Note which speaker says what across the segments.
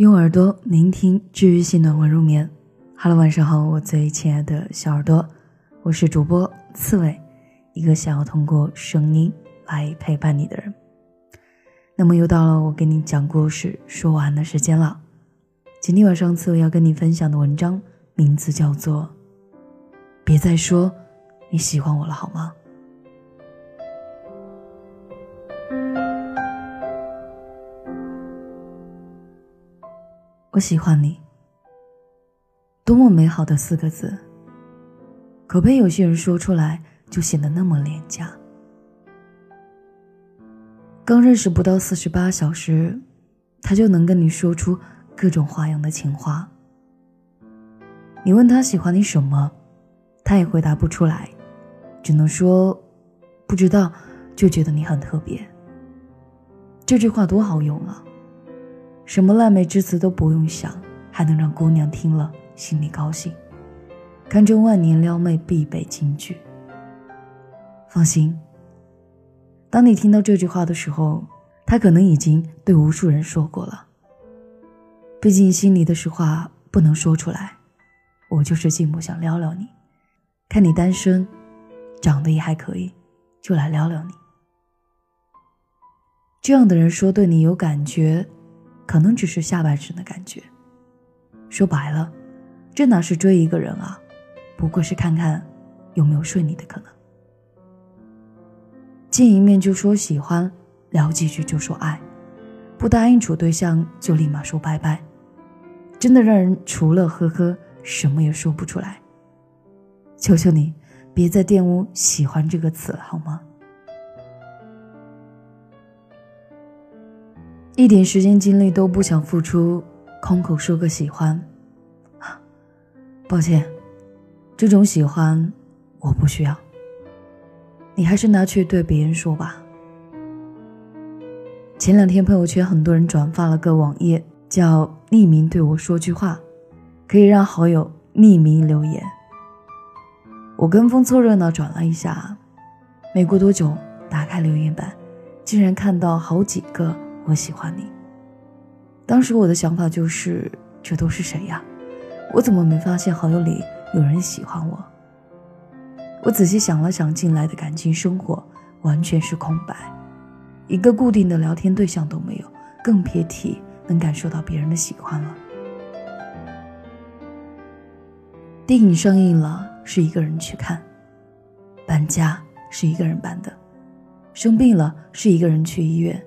Speaker 1: 用耳朵聆听治愈系暖文入眠。Hello，晚上好，我最亲爱的小耳朵，我是主播刺猬，一个想要通过声音来陪伴你的人。那么又到了我给你讲故事说完的时间了。今天晚上刺猬要跟你分享的文章名字叫做《别再说你喜欢我了，好吗》。我喜欢你，多么美好的四个字，可被有些人说出来就显得那么廉价。刚认识不到四十八小时，他就能跟你说出各种花样的情话。你问他喜欢你什么，他也回答不出来，只能说不知道，就觉得你很特别。这句话多好用啊！什么烂美之词都不用想，还能让姑娘听了心里高兴，堪称万年撩妹必备金句。放心，当你听到这句话的时候，他可能已经对无数人说过了。毕竟心里的实话不能说出来，我就是寂寞想撩撩你，看你单身，长得也还可以，就来撩撩你。这样的人说对你有感觉。可能只是下半身的感觉。说白了，这哪是追一个人啊，不过是看看有没有睡你的可能。见一面就说喜欢，聊几句就说爱，不答应处对象就立马说拜拜，真的让人除了呵呵什么也说不出来。求求你，别再玷污“喜欢”这个词，好吗？一点时间精力都不想付出，空口说个喜欢，抱歉，这种喜欢我不需要。你还是拿去对别人说吧。前两天朋友圈很多人转发了个网页，叫“匿名对我说句话”，可以让好友匿名留言。我跟风凑热闹转了一下，没过多久，打开留言板，竟然看到好几个。我喜欢你。当时我的想法就是，这都是谁呀？我怎么没发现好友里有人喜欢我？我仔细想了想，进来的感情生活完全是空白，一个固定的聊天对象都没有，更别提能感受到别人的喜欢了。电影上映了，是一个人去看；搬家是一个人搬的；生病了，是一个人去医院。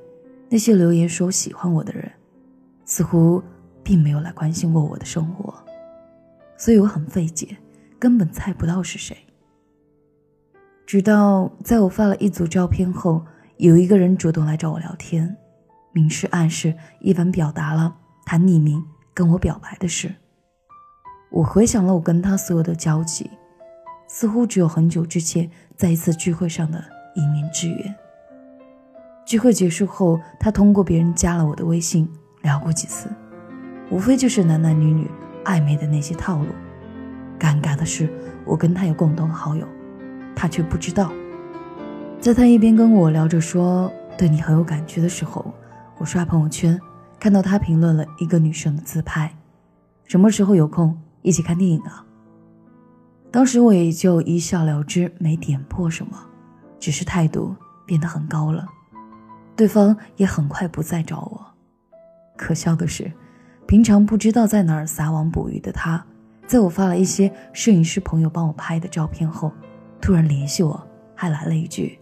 Speaker 1: 那些留言说喜欢我的人，似乎并没有来关心过我的生活，所以我很费解，根本猜不到是谁。直到在我发了一组照片后，有一个人主动来找我聊天，明示暗示一番表达了他匿名跟我表白的事。我回想了我跟他所有的交集，似乎只有很久之前在一次聚会上的一面之缘。聚会结束后，他通过别人加了我的微信，聊过几次，无非就是男男女女暧昧的那些套路。尴尬的是，我跟他有共同好友，他却不知道。在他一边跟我聊着说对你很有感觉的时候，我刷朋友圈看到他评论了一个女生的自拍，什么时候有空一起看电影啊？当时我也就一笑了之，没点破什么，只是态度变得很高了。对方也很快不再找我。可笑的是，平常不知道在哪儿撒网捕鱼的他，在我发了一些摄影师朋友帮我拍的照片后，突然联系我，还来了一句：“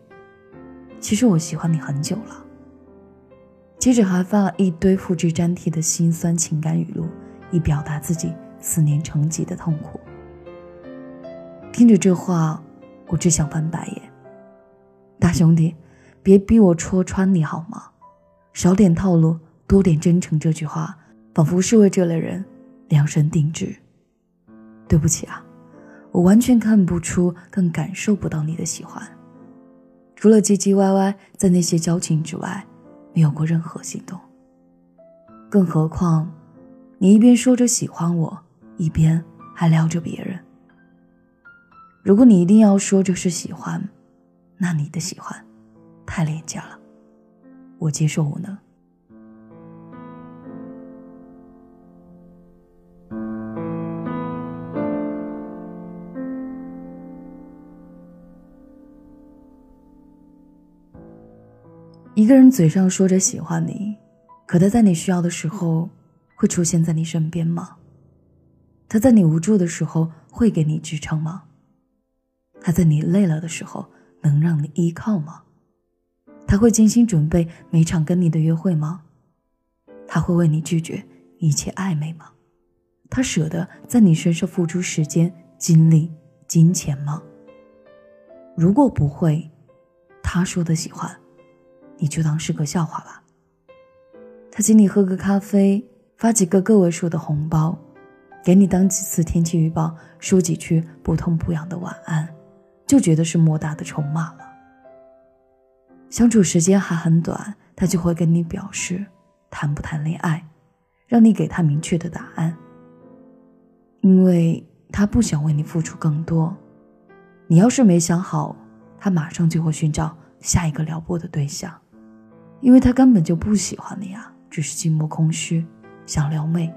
Speaker 1: 其实我喜欢你很久了。”接着还发了一堆复制粘贴的心酸情感语录，以表达自己思念成疾的痛苦。听着这话，我只想翻白眼。大兄弟。别逼我戳穿你好吗？少点套路，多点真诚。这句话仿佛是为这类人量身定制。对不起啊，我完全看不出，更感受不到你的喜欢。除了唧唧歪歪，在那些交情之外，没有过任何行动。更何况，你一边说着喜欢我，一边还撩着别人。如果你一定要说这是喜欢，那你的喜欢。太廉价了，我接受无能。一个人嘴上说着喜欢你，可他在你需要的时候会出现在你身边吗？他在你无助的时候会给你支撑吗？他在你累了的时候能让你依靠吗？他会精心准备每场跟你的约会吗？他会为你拒绝一切暧昧吗？他舍得在你身上付出时间、精力、金钱吗？如果不会，他说的喜欢，你就当是个笑话吧。他请你喝个咖啡，发几个个位数的红包，给你当几次天气预报，说几句不痛不痒的晚安，就觉得是莫大的筹码了。相处时间还很短，他就会跟你表示谈不谈恋爱，让你给他明确的答案。因为他不想为你付出更多，你要是没想好，他马上就会寻找下一个撩拨的对象，因为他根本就不喜欢你啊，只是寂寞空虚，想撩妹。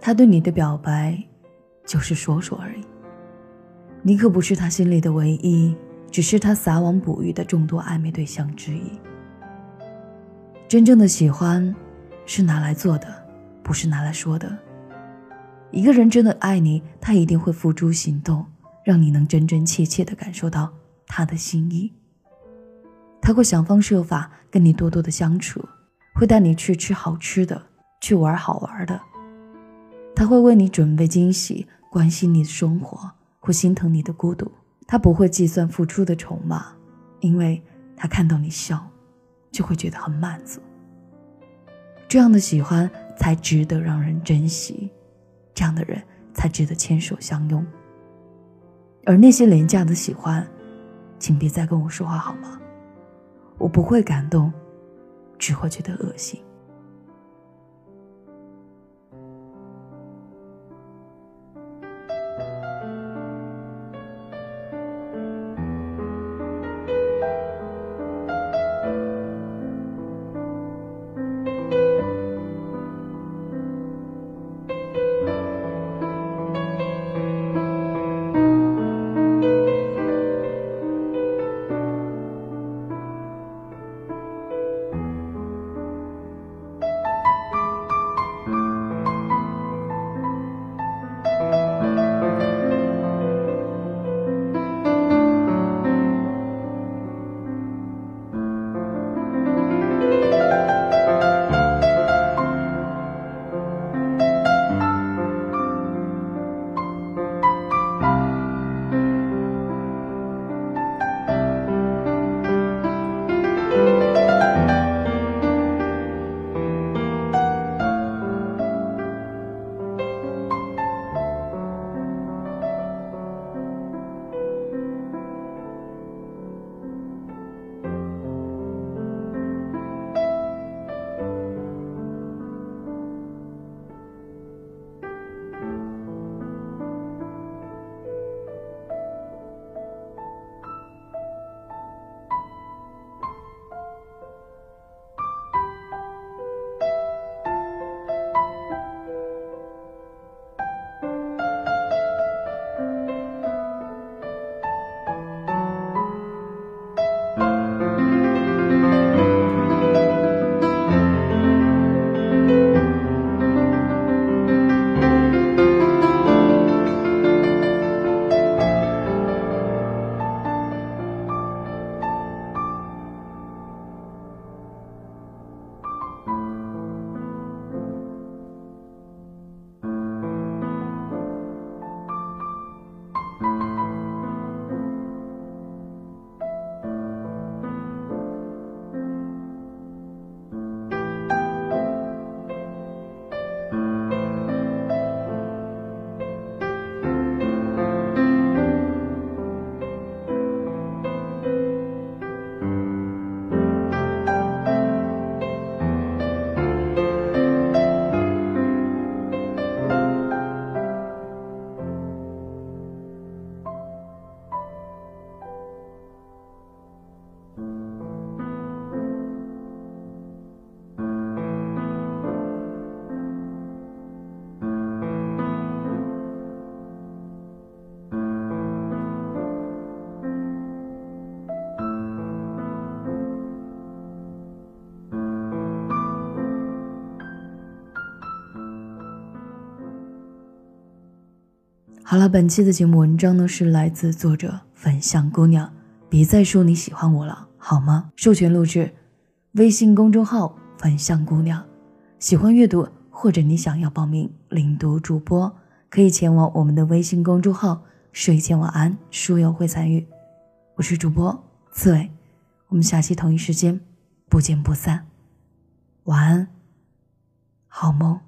Speaker 1: 他对你的表白，就是说说而已，你可不是他心里的唯一。只是他撒网捕鱼的众多暧昧对象之一。真正的喜欢，是拿来做的，不是拿来说的。一个人真的爱你，他一定会付诸行动，让你能真真切切的感受到他的心意。他会想方设法跟你多多的相处，会带你去吃好吃的，去玩好玩的。他会为你准备惊喜，关心你的生活，会心疼你的孤独。他不会计算付出的筹码，因为他看到你笑，就会觉得很满足。这样的喜欢才值得让人珍惜，这样的人才值得牵手相拥。而那些廉价的喜欢，请别再跟我说话好吗？我不会感动，只会觉得恶心。好了，本期的节目文章呢是来自作者粉香姑娘。别再说你喜欢我了，好吗？授权录制，微信公众号粉香姑娘。喜欢阅读或者你想要报名领读主播，可以前往我们的微信公众号睡前晚安书友会参与。我是主播刺猬，我们下期同一时间不见不散。晚安，好梦。